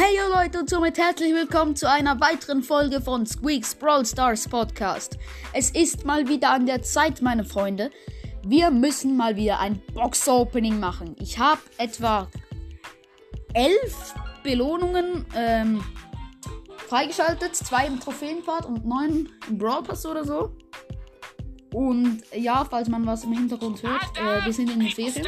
Hey Leute und somit herzlich willkommen zu einer weiteren Folge von Squeaks Brawl Stars Podcast. Es ist mal wieder an der Zeit, meine Freunde. Wir müssen mal wieder ein Box-Opening machen. Ich habe etwa elf Belohnungen ähm, freigeschaltet. Zwei im Trophäenpart und neun im Brawl Pass oder so. Und ja, falls man was im Hintergrund hört, äh, wir sind in den Ferien.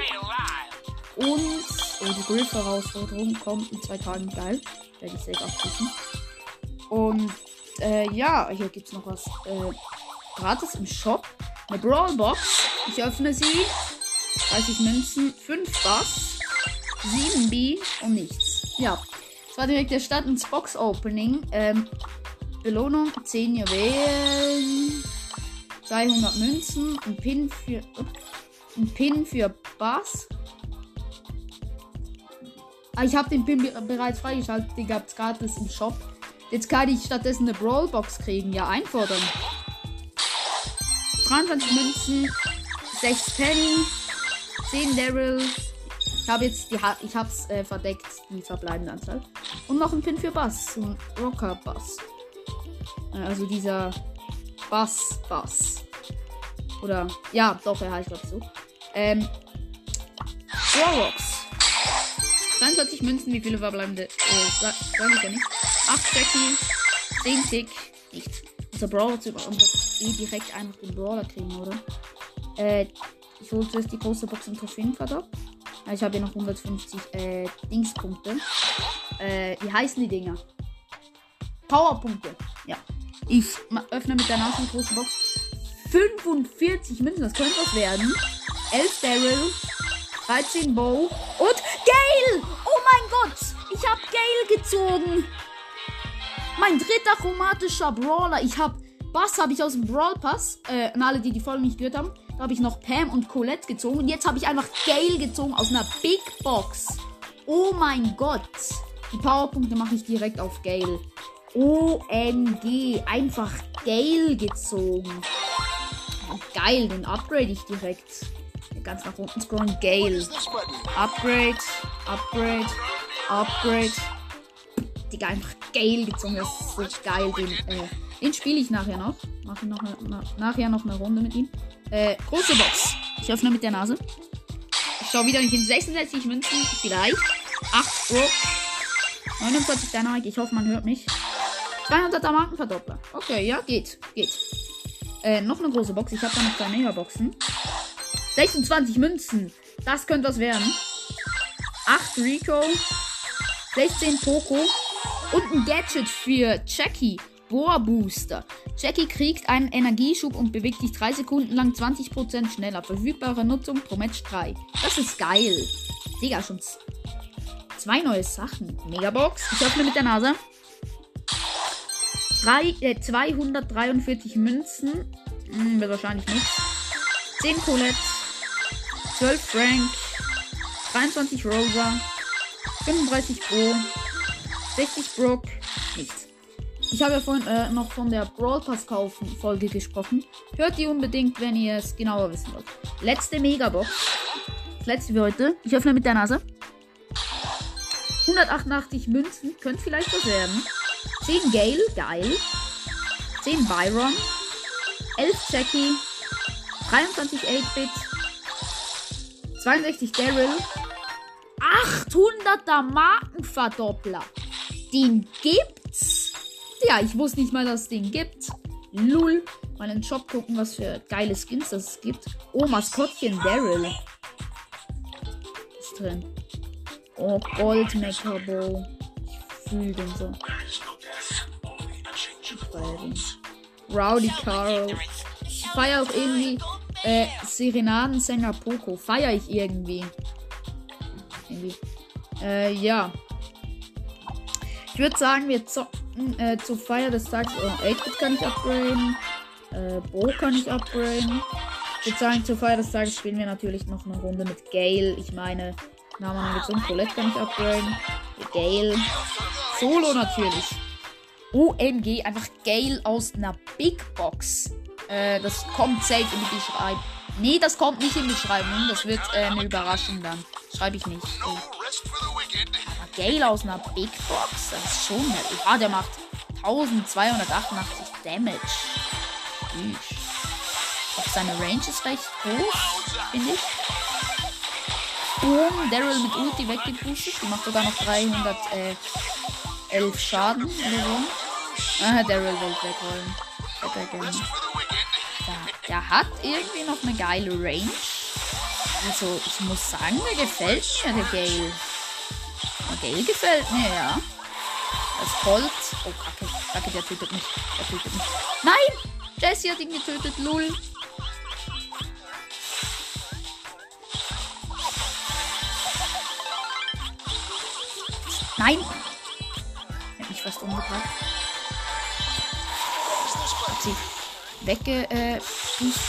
Und oh, die Griff-Herausforderung kommt in zwei Tagen geil. Werde ich safe abschließen. Und äh, ja, hier gibt es noch was äh, gratis im Shop. Eine Brawlbox. Ich öffne sie. 30 Münzen, 5 Bass, 7 B und nichts. Ja, das war direkt der Start ins Box-Opening. Ähm, Belohnung 10 Juwelen, 200 Münzen, ein Pin für, ein Pin für Bass. Ah, ich habe den Pin be bereits freigeschaltet. Den gab es gratis im Shop. Jetzt kann ich stattdessen eine Brawlbox kriegen. Ja, einfordern. 23 Münzen, 6 Penny, 10 Daryl. Ich habe jetzt die ha ich hab's äh, verdeckt, die verbleibende Anzahl. Und noch ein Pin für Bass, ein Rocker Bass. Also dieser Bass Bass. Oder ja, doch, er heißt glaube ich so. Ähm Roblox. 42 Münzen, wie viele verbleibende? Äh, sag, ich ja nicht. 8 Jackie, 10 Tick, nichts. Unser Brawler zu über eh direkt einfach den Brawler kriegen, oder? Äh, ich hole zuerst die große Box im Trophäenverdopp. Ja, ich habe hier noch 150 äh, Dingspunkte. Äh, wie heißen die Dinger? Powerpunkte. Ja. Ich öffne mit der Nase die große Box. 45 Münzen, das könnte was werden. 11 Daryl, 13 Bow und Gale! Mein Gott! Ich habe Gale gezogen! Mein dritter chromatischer Brawler. Ich habe Bass habe ich aus dem Brawl Pass. Äh, an alle, die die Folge nicht gehört haben. Da habe ich noch Pam und Colette gezogen. Und jetzt habe ich einfach Gale gezogen aus einer Big Box. Oh mein Gott. Die Powerpunkte mache ich direkt auf Gale. OMG. Einfach Gale gezogen. Geil, den upgrade ich direkt. Ganz nach unten scrollen. Gale. Upgrade. Upgrade. Upgrade. Digga, einfach Gale gezogen. Das ist so geil. Den, äh, den spiele ich nachher noch. Mache noch na, nachher noch eine Runde mit ihm. Äh, große Box. Ich öffne mit der Nase. Ich schaue wieder nicht hin. 66 Münzen. Vielleicht. 8 Brook. 49 Dynamite. Ich hoffe, man hört mich. 200er Markenverdoppler. Okay, ja, geht. Geht. Äh, noch eine große Box. Ich habe da noch zwei Megaboxen. 26 Münzen. Das könnte was werden. 8 Rico. 16 Poco. Und ein Gadget für Jackie. Bohr Booster. Jackie kriegt einen Energieschub und bewegt sich 3 Sekunden lang 20% schneller. Verfügbare Nutzung pro Match 3. Das ist geil. Digga, schon zwei neue Sachen. Megabox. Ich öffne mit der Nase. 3, äh, 243 Münzen. Hm, wird wahrscheinlich nichts. 10 Colette. 12 Frank. 23 Rosa. 35 Pro. 60 Brook. Nichts. Ich habe ja vorhin äh, noch von der Brawl Pass kaufen Folge gesprochen. Hört die unbedingt, wenn ihr es genauer wissen wollt. Letzte Megabox. Das letzte für heute. Ich öffne mit der Nase. 188 Münzen. Könnte vielleicht was werden. 10 Gale. Geil. 10 Byron. 11 Jackie. 23 8-Bit. 62 Daryl. 800er Markenverdoppler. Den gibt's? Ja, ich wusste nicht mal, dass es den gibt. Lul. Mal in den Shop gucken, was für geile Skins das es gibt. Oh, Maskottchen Daryl. Ist drin. Oh, Gold Mechabo. Ich fühle den so. Rowdy Carl. Ich feiere auch irgendwie äh, Serenadensänger Poco. Feiere ich. Irgendwie. Äh, ja. Ich würde sagen, wir zocken äh, zur Feier des Tages. Oh, 8-Bit kann ich upgraden. Äh, Bo kann ich upgraden. Ich würde sagen, zur Feier des Tages spielen wir natürlich noch eine Runde mit Gale. Ich meine, Namen gezogen. Colette kann ich upgraden. Gale. Solo natürlich. OMG, einfach Gale aus einer Big Box. Äh, das kommt safe in die Beschreibung. Nee, das kommt nicht in die Beschreibung. Das wird äh, eine Überraschung dann. Schreibe ich nicht. Oh. Gale aus einer Big Box. Das ist schon nett. Ja, der macht 1288 Damage. Tschüss. Auch seine Range ist recht groß, finde ich. Boom, Daryl mit Ulti weggepustet. Die macht sogar noch 311 Schaden oder so. Ah, Daryl wollte wegrollen. Er. Ja, der hat irgendwie noch eine geile Range. Also, ich muss sagen, der gefällt mir, der Gale. Der Gale gefällt mir, ja. Das Holz. Oh, kacke. Kacke, der tötet mich. Der tötet mich. Nein! Jesse hat ihn getötet, lul. Nein! Ich hab mich fast umgebracht. Hat sie wegge... Äh,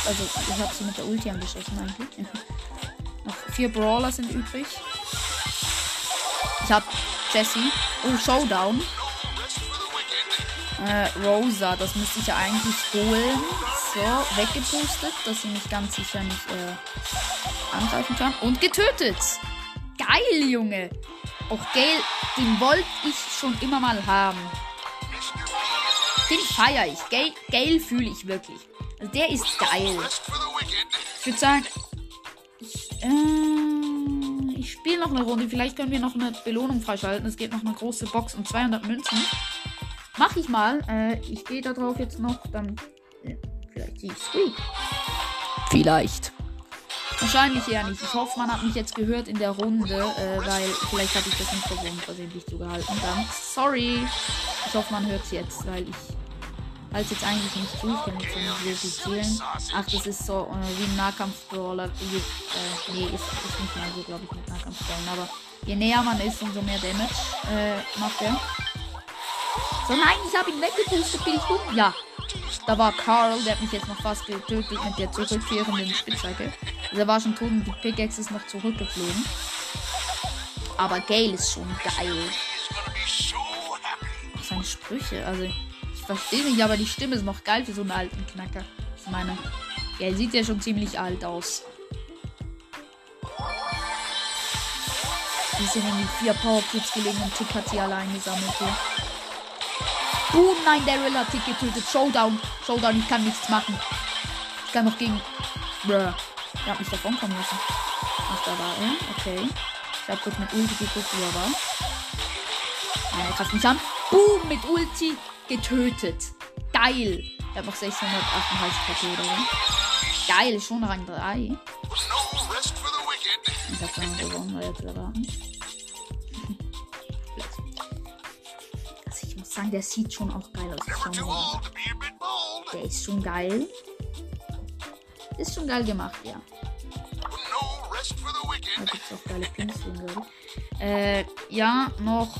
also, ich habe sie mit der Ulti angeschossen eigentlich. Vier Brawler sind übrig. Ich hab Jesse. Oh, Showdown. Äh, Rosa, das müsste ich ja eigentlich holen. So, weggepustet, dass sie mich ganz sicher nicht äh, angreifen kann. Und getötet. Geil, Junge. Auch Gale, den wollte ich schon immer mal haben. Den feiere ich. Gale, Gale fühle ich wirklich. Also der ist geil. Ich würde sagen, äh, ich spiele noch eine Runde. Vielleicht können wir noch eine Belohnung freischalten. Es geht noch eine große Box und 200 Münzen. Mach ich mal. Äh, ich gehe da drauf jetzt noch. Dann äh, vielleicht die Sweet. Vielleicht. Wahrscheinlich eher nicht. Ich hoffe, man hat mich jetzt gehört in der Runde, äh, weil vielleicht habe ich das nicht verwohnt, versehentlich zugehalten. Dann sorry. Ich hoffe, man hört es jetzt, weil ich halte jetzt eigentlich nicht zu. Ich kann jetzt nicht wirklich zählen. Ach, das ist so äh, wie ein Nahkampf-Brawler. Äh, nee, ist, ist nicht mehr so, glaube ich, mit Nahkampf-Brawlern. Aber je näher man ist, umso mehr Damage äh, macht er. So, nein, ich habe ihn weggepustet. Bin ich dumm? Ja. Da war Carl, der hat mich jetzt noch fast getötet mit der zurückführenden Spitzhacke. Also er war schon tot und die Pickaxe ist noch zurückgeflogen. Aber Gale ist schon geil. Seine Sprüche, also ich verstehe nicht, aber die Stimme ist noch geil für so einen alten Knacker. Ich meine, er sieht ja schon ziemlich alt aus. Die sind in die vier Power Cubes gelegen und Tick hat sie allein gesammelt hier. Boom, nein, Daryl hat Tick getötet. Showdown. Showdown, ich kann nichts machen. Ich kann noch gegen. Bruh. Er hat mich davon kommen müssen. Ach, da war er. Okay. Ich habe kurz mit Ulti geguckt, wo er war. Nein, er mich an. Boom, mit Ulti getötet. Geil. Er hat noch 638 KP oder so. Geil, schon Rang 3. Ich hab dann gewonnen, weil jetzt erwarten. also ich muss sagen, der sieht schon auch geil aus. Der ist schon geil. Ist schon geil gemacht, ja. Da gibt es auch geile Pins ich. Äh, ja, noch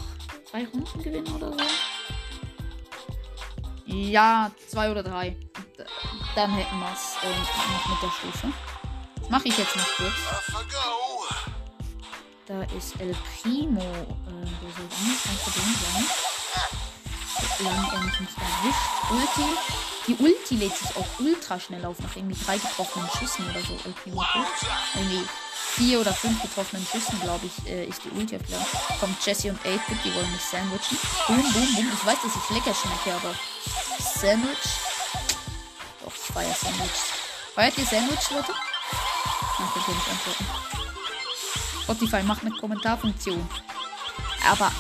zwei Runden gewinnen oder so. Ja, zwei oder drei. Dann hätten wir es äh, noch mit der Stufe. Das mache ich jetzt noch kurz. Da ist El Primo. Äh, der soll nicht kein Problem sein. Solange er mich nicht erwischt. Ulti. Die Ulti lädt sich auch ultra schnell auf, nach irgendwie drei getroffenen Schüssen oder so. El Primo Irgendwie vier oder fünf getroffenen Schüssen, glaube ich, äh, ist die Ulti klar. Kommt Jesse und 8-Bit, die wollen mich sandwichen. Boom, boom, boom. Ich weiß, dass ich lecker schmecke, aber Sandwich. Doch, ich feiere Sandwich. Feiert ihr Sandwich, Leute? Ach, könnt ihr nicht antworten. Spotify macht eine Kommentarfunktion. Aber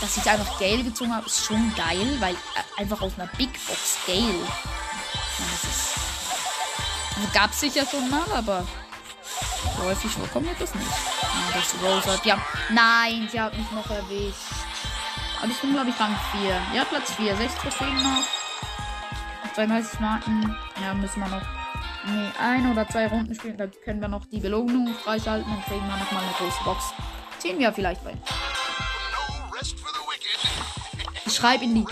dass ich einfach Gale gezogen habe, ist schon geil, weil äh, einfach aus einer Big Box Gale. Also gab es sicher schon mal, aber häufig vorkommt das nicht. Ja, das ist Rosa. Ja, nein, sie hat mich noch erwischt. Aber ich bin, glaube ich, Rang 4. Ja, Platz 4. 6 Trophäen noch. 32 Marken. Ja, müssen wir noch nee, ein oder zwei Runden spielen. Da können wir noch die Belohnung freischalten und kriegen wir nochmal eine große Box. Ziehen wir vielleicht bei. Ich schreibe in die,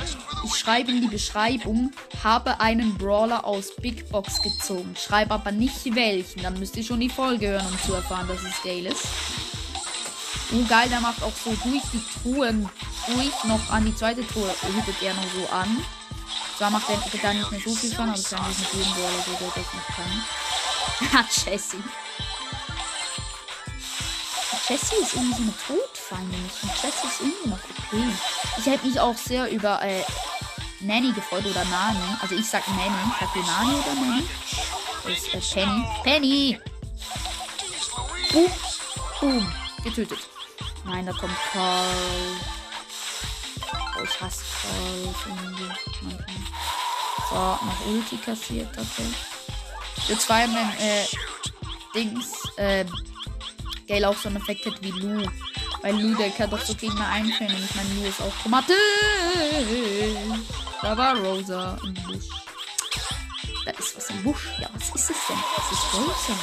ich schreibe in die Beschreibung, habe einen Brawler aus Big Box gezogen. Schreibe aber nicht welchen. Dann müsst ihr schon die Folge hören, um zu erfahren, dass es Gale ist. Oh geil, der macht auch so durch die Truhen durch noch an die zweite Truhe hütet er noch so an. Zwar macht er da nicht mehr so viel von, aber es eigentlich mit jedem Brawler so, der das nicht kann. Hat Jessie. Jessie ist irgendwie so eine Tod Nicht. Und Jess ist irgendwie noch okay. Ich hätte mich auch sehr über äh, Nanny gefreut oder Nani. Also ich sag Nanny. Sagt ihr Nani oder Nanny? Ist äh, Penny. Penny! Boom. Boom. Getötet. Nein, da kommt Carl. Oh, ich hasse Carl. So, noch Ulti kassiert dafür. Wir zwei haben äh, Dings, äh, Gale auch so einen Effekt hat wie Lu. Weil Lu, der kann doch so Gegner einstellen. Und ich meine, Lu ist auch chromatisch. Da war Rosa im Busch. Da ist was im Busch. Ja, was ist es denn? Das ist Rosa.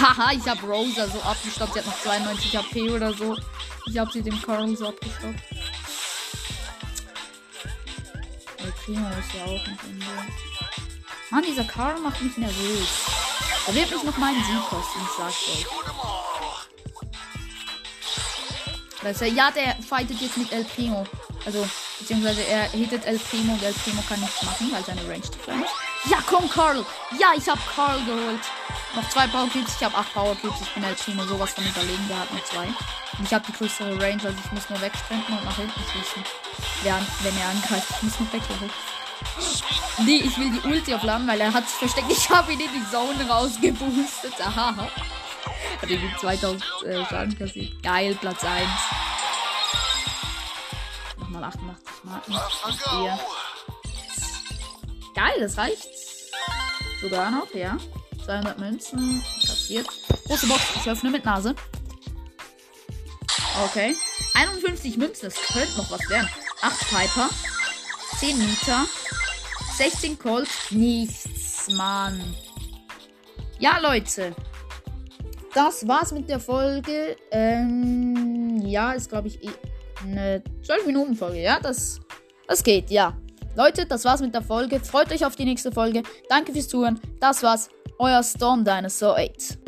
Haha, ich habe Rosa so abgestoppt. Sie hat noch 92 HP oder so. Ich habe sie dem Carl so abgestoppt. Der Primo ist ja auch nicht in. Mann, dieser Carl macht mich nervös. Er wird mich noch meinen Sieg kosten, ich sag's euch. Ja, der fightet jetzt mit El Primo. Also, beziehungsweise er hittet El Primo und El Primo kann nichts machen, weil seine Range zu klein ist. Ja, komm, Carl! Ja, ich hab Carl geholt. Noch zwei Power Cubes, ich habe acht Power Cubes. Ich bin El Primo sowas von überlegen, der hat nur zwei. Und ich habe die größere Range, also ich muss nur wegsprinten und nach hinten schießen. Während, wenn er angreift, ich muss nur weglaufen. Nee, ich will die Ulti aufladen, weil er hat sich versteckt. Ich habe ihn in die Zone rausgeboostet. Aha. Hat irgendwie 2000 äh, Schaden kassiert. Geil, Platz 1. Nochmal 88 Marken. Hier. Geil, das reicht. Sogar noch, ja. 200 Münzen. Kassiert. Große Box. Ich öffne mit Nase. Okay. 51 Münzen. Das könnte noch was werden. 8 Piper. 10 Meter. 16 Colt. Nichts, Mann. Ja, Leute. Das war's mit der Folge. Ähm, ja, ist glaube ich eh eine 12 Minuten Folge. Ja, das, das geht, ja. Leute, das war's mit der Folge. Freut euch auf die nächste Folge. Danke fürs Zuhören. Das war's. Euer Storm Dinosaur 8.